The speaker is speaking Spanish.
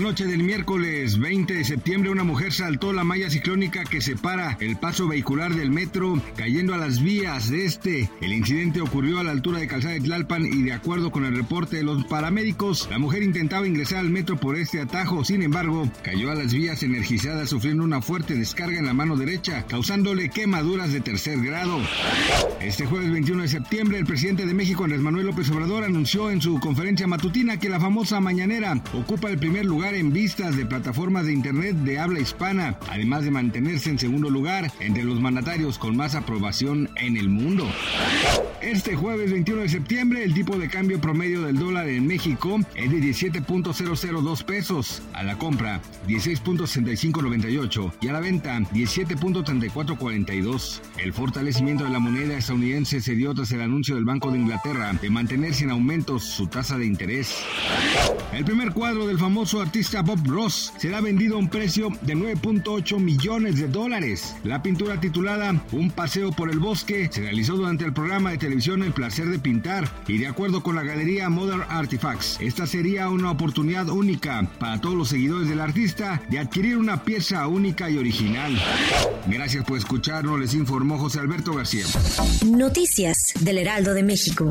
Noche del miércoles 20 de septiembre, una mujer saltó la malla ciclónica que separa el paso vehicular del metro, cayendo a las vías de este. El incidente ocurrió a la altura de Calzada de Tlalpan y de acuerdo con el reporte de los paramédicos, la mujer intentaba ingresar al metro por este atajo, sin embargo, cayó a las vías energizadas sufriendo una fuerte descarga en la mano derecha, causándole quemaduras de tercer grado. Este jueves 21 de septiembre, el presidente de México, Andrés Manuel López Obrador, anunció en su conferencia matutina que la famosa mañanera ocupa el primer lugar en vistas de plataformas de Internet de habla hispana, además de mantenerse en segundo lugar entre los mandatarios con más aprobación en el mundo. Este jueves 21 de septiembre, el tipo de cambio promedio del dólar en México es de 17.002 pesos, a la compra 16.6598 y a la venta 17.3442. El fortalecimiento de la moneda estadounidense se dio tras el anuncio del Banco de Inglaterra de mantener sin aumentos su tasa de interés. El primer cuadro del famoso artista Bob Ross será vendido a un precio de 9.8 millones de dólares. La pintura titulada Un paseo por el bosque se realizó durante el programa de televisión El placer de pintar y de acuerdo con la galería Modern Artifacts, esta sería una oportunidad única para todos los seguidores del artista de adquirir una pieza única y original. Gracias por escucharnos, les informó José Alberto García. Noticias del Heraldo de México.